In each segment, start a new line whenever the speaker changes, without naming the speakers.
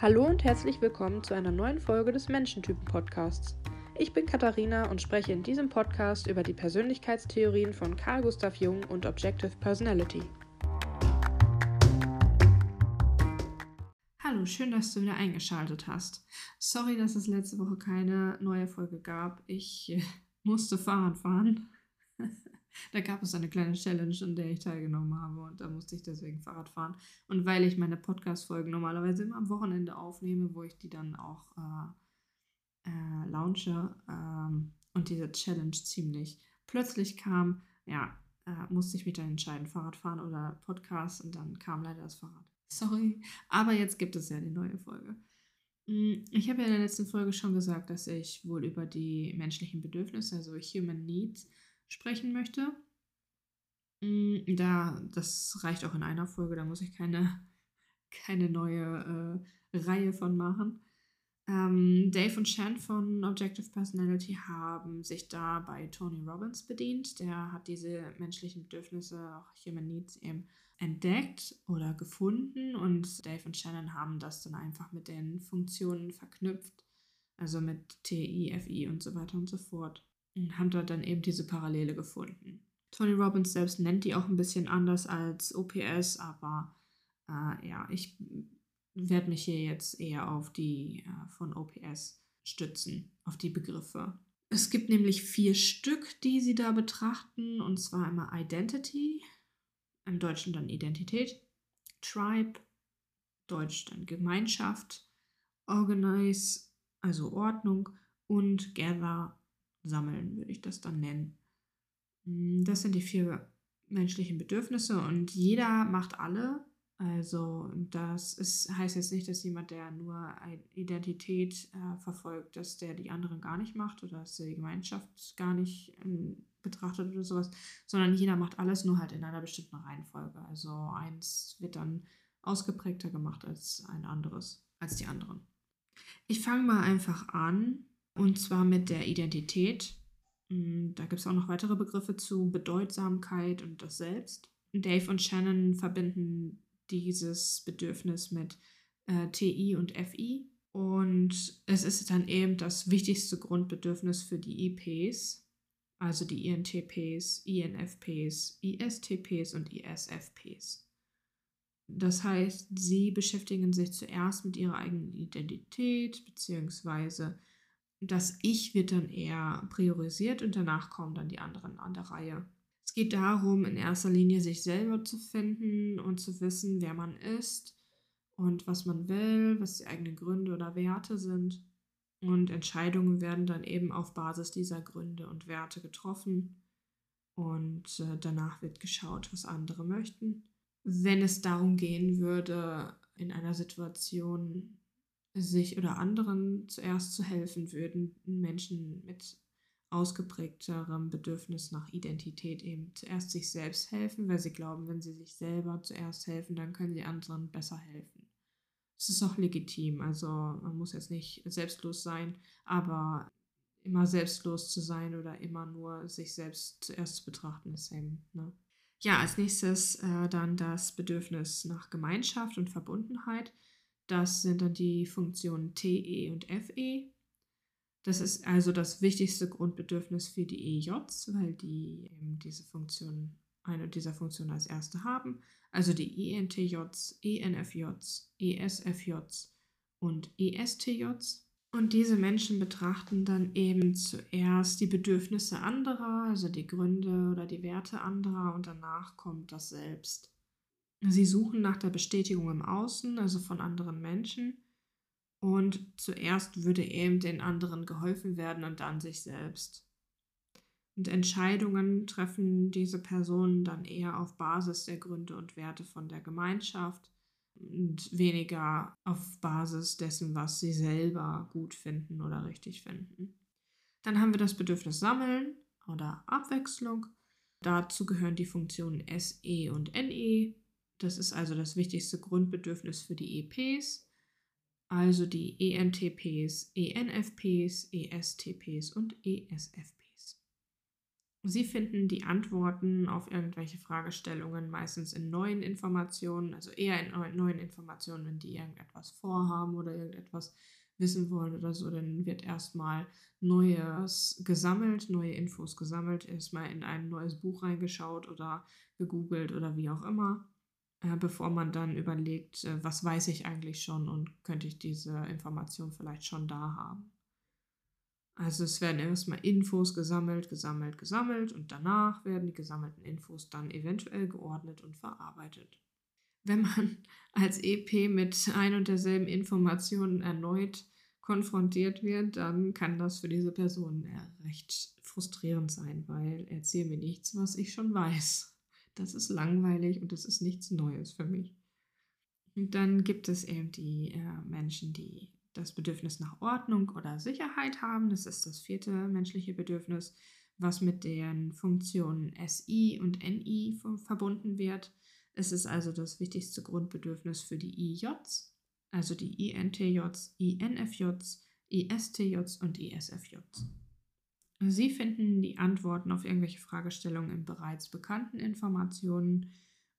Hallo und herzlich willkommen zu einer neuen Folge des Menschentypen-Podcasts. Ich bin Katharina und spreche in diesem Podcast über die Persönlichkeitstheorien von Carl Gustav Jung und Objective Personality. Hallo, schön, dass du wieder eingeschaltet hast. Sorry, dass es letzte Woche keine neue Folge gab. Ich äh, musste Fahrrad fahren. Da gab es eine kleine Challenge, an der ich teilgenommen habe und da musste ich deswegen Fahrrad fahren. Und weil ich meine Podcast-Folgen normalerweise immer am Wochenende aufnehme, wo ich die dann auch äh, äh, launche ähm, und diese Challenge ziemlich plötzlich kam, ja, äh, musste ich mich dann entscheiden, Fahrrad fahren oder Podcast und dann kam leider das Fahrrad. Sorry, aber jetzt gibt es ja die neue Folge. Hm, ich habe ja in der letzten Folge schon gesagt, dass ich wohl über die menschlichen Bedürfnisse, also Human Needs, sprechen möchte. Mm, da, das reicht auch in einer Folge, da muss ich keine, keine neue äh, Reihe von machen. Ähm, Dave und Shan von Objective Personality haben sich da bei Tony Robbins bedient. Der hat diese menschlichen Bedürfnisse, auch Human Needs, eben entdeckt oder gefunden und Dave und Shannon haben das dann einfach mit den Funktionen verknüpft, also mit TI, FI und so weiter und so fort und haben dort dann eben diese Parallele gefunden. Tony Robbins selbst nennt die auch ein bisschen anders als OPS, aber äh, ja, ich werde mich hier jetzt eher auf die äh, von OPS stützen, auf die Begriffe. Es gibt nämlich vier Stück, die sie da betrachten, und zwar einmal Identity, im Deutschen dann Identität, Tribe, Deutsch dann Gemeinschaft, Organize, also Ordnung und Gather, sammeln, würde ich das dann nennen. Mm, das sind die vier menschlichen Bedürfnisse und jeder macht alle. Also das ist, heißt jetzt nicht, dass jemand, der nur Identität äh, verfolgt, dass der die anderen gar nicht macht oder dass er die Gemeinschaft gar nicht äh, betrachtet oder sowas, sondern jeder macht alles nur halt in einer bestimmten Reihenfolge. Also eins wird dann ausgeprägter gemacht als ein anderes, als die anderen. Ich fange mal einfach an und zwar mit der Identität. Mm, da gibt es auch noch weitere Begriffe zu Bedeutsamkeit und das Selbst. Dave und Shannon verbinden dieses Bedürfnis mit äh, TI und FI. Und es ist dann eben das wichtigste Grundbedürfnis für die IPs, also die INTPs, INFPs, ISTPs und ISFPs. Das heißt, sie beschäftigen sich zuerst mit ihrer eigenen Identität, beziehungsweise das Ich wird dann eher priorisiert und danach kommen dann die anderen an der Reihe. Es geht darum, in erster Linie sich selber zu finden und zu wissen, wer man ist und was man will, was die eigenen Gründe oder Werte sind. Und Entscheidungen werden dann eben auf Basis dieser Gründe und Werte getroffen. Und äh, danach wird geschaut, was andere möchten. Wenn es darum gehen würde, in einer Situation sich oder anderen zuerst zu helfen, würden Menschen mit ausgeprägterem Bedürfnis nach Identität eben zuerst sich selbst helfen, weil sie glauben, wenn sie sich selber zuerst helfen, dann können sie anderen besser helfen. Es ist auch legitim, also man muss jetzt nicht selbstlos sein, aber immer selbstlos zu sein oder immer nur sich selbst zuerst zu betrachten, ist eben, ne? Ja, als nächstes äh, dann das Bedürfnis nach Gemeinschaft und Verbundenheit. Das sind dann die Funktionen TE und FE. Das ist also das wichtigste Grundbedürfnis für die EJs, weil die eben diese Funktion, eine dieser Funktionen als erste haben. Also die ENTJs, ENFJs, ESFJs und ESTJs. Und diese Menschen betrachten dann eben zuerst die Bedürfnisse anderer, also die Gründe oder die Werte anderer und danach kommt das Selbst. Sie suchen nach der Bestätigung im Außen, also von anderen Menschen. Und zuerst würde eben den anderen geholfen werden und dann sich selbst. Und Entscheidungen treffen diese Personen dann eher auf Basis der Gründe und Werte von der Gemeinschaft und weniger auf Basis dessen, was sie selber gut finden oder richtig finden. Dann haben wir das Bedürfnis Sammeln oder Abwechslung. Dazu gehören die Funktionen SE und NE. Das ist also das wichtigste Grundbedürfnis für die EPs, also die ENTPs, ENFPs, ESTPs und ESFPs. Sie finden die Antworten auf irgendwelche Fragestellungen meistens in neuen Informationen, also eher in neuen Informationen, wenn die irgendetwas vorhaben oder irgendetwas wissen wollen oder so, dann wird erstmal Neues gesammelt, neue Infos gesammelt, erstmal in ein neues Buch reingeschaut oder gegoogelt oder wie auch immer, äh, bevor man dann überlegt, äh, was weiß ich eigentlich schon und könnte ich diese Information vielleicht schon da haben. Also es werden erstmal Infos gesammelt, gesammelt, gesammelt und danach werden die gesammelten Infos dann eventuell geordnet und verarbeitet. Wenn man als EP mit ein und derselben Information erneut konfrontiert wird, dann kann das für diese Person recht frustrierend sein, weil erzähl mir nichts, was ich schon weiß. Das ist langweilig und das ist nichts Neues für mich. Und dann gibt es eben die äh, Menschen, die das Bedürfnis nach Ordnung oder Sicherheit haben. Das ist das vierte menschliche Bedürfnis, was mit den Funktionen SI und NI verbunden wird. Es ist also das wichtigste Grundbedürfnis für die IJs, also die INTJs, INFJs, ISTJs und ISFJs. Sie finden die Antworten auf irgendwelche Fragestellungen in bereits bekannten Informationen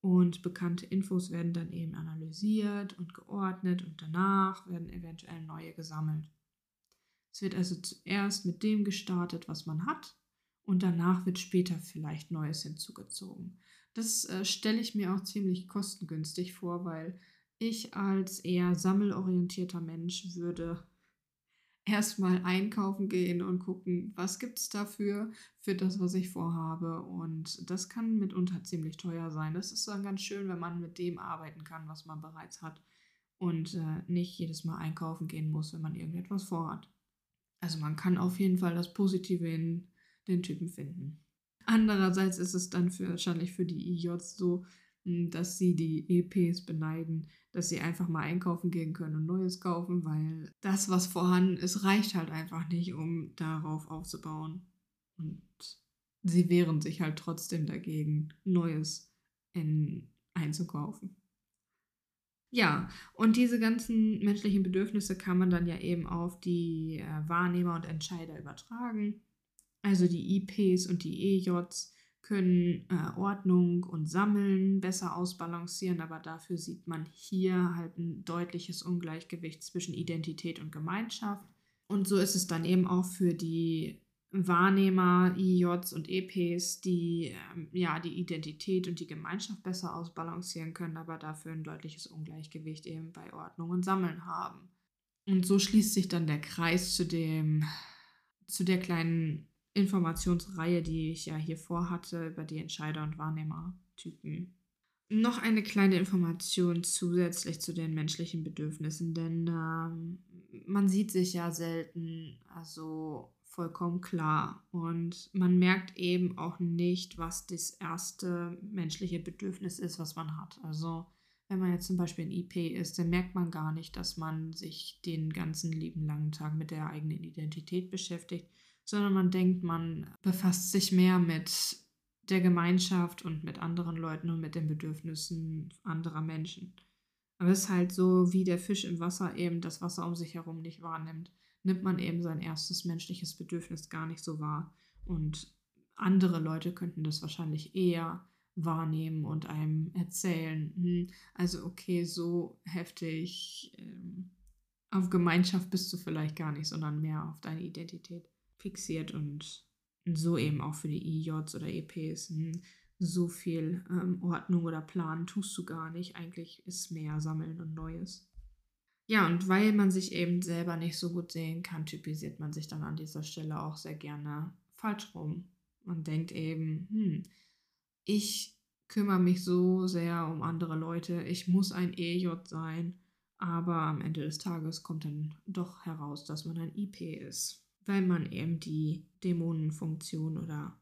und bekannte Infos werden dann eben analysiert und geordnet und danach werden eventuell neue gesammelt. Es wird also zuerst mit dem gestartet, was man hat und danach wird später vielleicht Neues hinzugezogen. Das äh, stelle ich mir auch ziemlich kostengünstig vor, weil ich als eher sammelorientierter Mensch würde erstmal einkaufen gehen und gucken, was gibt es dafür, für das, was ich vorhabe. Und das kann mitunter ziemlich teuer sein. Das ist dann ganz schön, wenn man mit dem arbeiten kann, was man bereits hat. Und äh, nicht jedes Mal einkaufen gehen muss, wenn man irgendetwas vorhat. Also man kann auf jeden Fall das Positive in den Typen finden. Andererseits ist es dann für, wahrscheinlich für die IJs so, dass sie die EPs beneiden, dass sie einfach mal einkaufen gehen können und Neues kaufen, weil das, was vorhanden ist, reicht halt einfach nicht, um darauf aufzubauen. Und sie wehren sich halt trotzdem dagegen, Neues in, einzukaufen. Ja, und diese ganzen menschlichen Bedürfnisse kann man dann ja eben auf die äh, Wahrnehmer und Entscheider übertragen. Also die IPs und die EJs können äh, Ordnung und Sammeln besser ausbalancieren, aber dafür sieht man hier halt ein deutliches Ungleichgewicht zwischen Identität und Gemeinschaft. Und so ist es dann eben auch für die Wahrnehmer, IJs und EPs, die ähm, ja die Identität und die Gemeinschaft besser ausbalancieren können, aber dafür ein deutliches Ungleichgewicht eben bei Ordnung und Sammeln haben. Und so schließt sich dann der Kreis zu dem, zu der kleinen Informationsreihe, die ich ja hier vorhatte, über die Entscheider- und Wahrnehmertypen. Noch eine kleine Information zusätzlich zu den menschlichen Bedürfnissen, denn ähm, man sieht sich ja selten also vollkommen klar und man merkt eben auch nicht, was das erste menschliche Bedürfnis ist, was man hat. Also wenn man jetzt zum Beispiel ein IP ist, dann merkt man gar nicht, dass man sich den ganzen lieben langen Tag mit der eigenen Identität beschäftigt, sondern man denkt, man befasst sich mehr mit der Gemeinschaft und mit anderen Leuten und mit den Bedürfnissen anderer Menschen. Aber es ist halt so, wie der Fisch im Wasser eben das Wasser um sich herum nicht wahrnimmt, nimmt man eben sein erstes menschliches Bedürfnis gar nicht so wahr. Und andere Leute könnten das wahrscheinlich eher wahrnehmen und einem erzählen, hm, also okay, so heftig ähm, auf Gemeinschaft bist du vielleicht gar nicht, sondern mehr auf deine Identität fixiert und so eben auch für die IJs oder EPs. Hm, so viel ähm, Ordnung oder Plan tust du gar nicht. Eigentlich ist mehr Sammeln und Neues. Ja, und weil man sich eben selber nicht so gut sehen kann, typisiert man sich dann an dieser Stelle auch sehr gerne falsch rum. Man denkt eben, hm, ich kümmere mich so sehr um andere Leute, ich muss ein EJ sein, aber am Ende des Tages kommt dann doch heraus, dass man ein IP ist weil man eben die Dämonenfunktion oder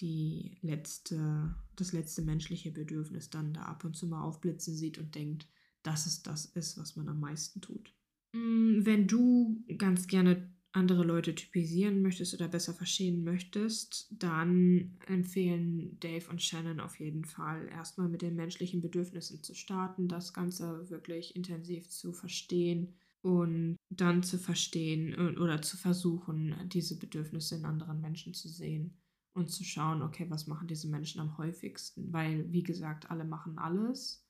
die letzte, das letzte menschliche Bedürfnis dann da ab und zu mal aufblitzen sieht und denkt, dass es das ist, was man am meisten tut. Mm, wenn du ganz gerne andere Leute typisieren möchtest oder besser verstehen möchtest, dann empfehlen Dave und Shannon auf jeden Fall erstmal mit den menschlichen Bedürfnissen zu starten, das Ganze wirklich intensiv zu verstehen und dann zu verstehen oder zu versuchen, diese Bedürfnisse in anderen Menschen zu sehen und zu schauen, okay, was machen diese Menschen am häufigsten? Weil, wie gesagt, alle machen alles,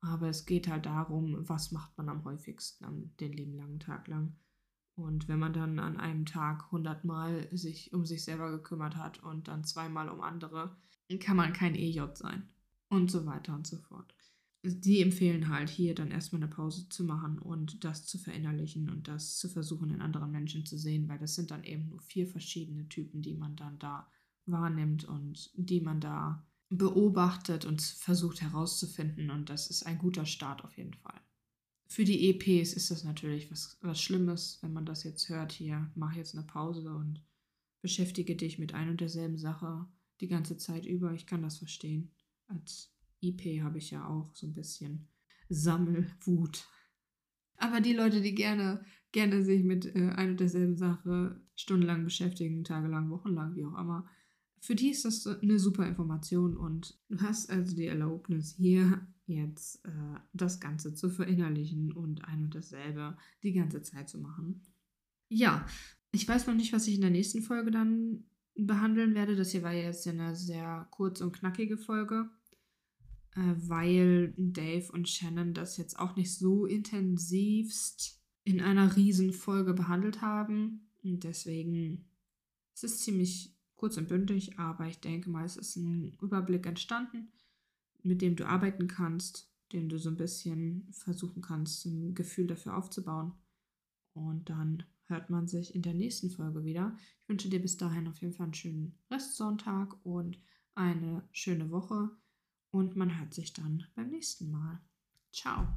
aber es geht halt darum, was macht man am häufigsten an den lieben langen Tag lang. Und wenn man dann an einem Tag 100 Mal sich um sich selber gekümmert hat und dann zweimal um andere, kann man kein EJ sein. Und so weiter und so fort. Die empfehlen halt hier dann erstmal eine Pause zu machen und das zu verinnerlichen und das zu versuchen in anderen Menschen zu sehen, weil das sind dann eben nur vier verschiedene Typen, die man dann da wahrnimmt und die man da beobachtet und versucht herauszufinden. Und das ist ein guter Start auf jeden Fall. Für die EPs ist das natürlich was, was Schlimmes, wenn man das jetzt hört. Hier, mach jetzt eine Pause und beschäftige dich mit ein und derselben Sache die ganze Zeit über. Ich kann das verstehen. Als EP habe ich ja auch so ein bisschen Sammelwut. Aber die Leute, die gerne, gerne sich mit äh, ein und derselben Sache stundenlang beschäftigen, tagelang, wochenlang, wie auch immer, für die ist das eine super Information und du hast also die Erlaubnis, hier jetzt äh, das Ganze zu verinnerlichen und ein und dasselbe die ganze Zeit zu machen. Ja, ich weiß noch nicht, was ich in der nächsten Folge dann behandeln werde. Das hier war ja jetzt eine sehr kurz und knackige Folge, weil Dave und Shannon das jetzt auch nicht so intensivst in einer Folge behandelt haben. Und deswegen ist es ziemlich kurz und bündig, aber ich denke mal, es ist ein Überblick entstanden, mit dem du arbeiten kannst, den du so ein bisschen versuchen kannst, ein Gefühl dafür aufzubauen. Und dann hört man sich in der nächsten Folge wieder. Ich wünsche dir bis dahin auf jeden Fall einen schönen Restsonntag und eine schöne Woche. Und man hört sich dann beim nächsten Mal. Ciao.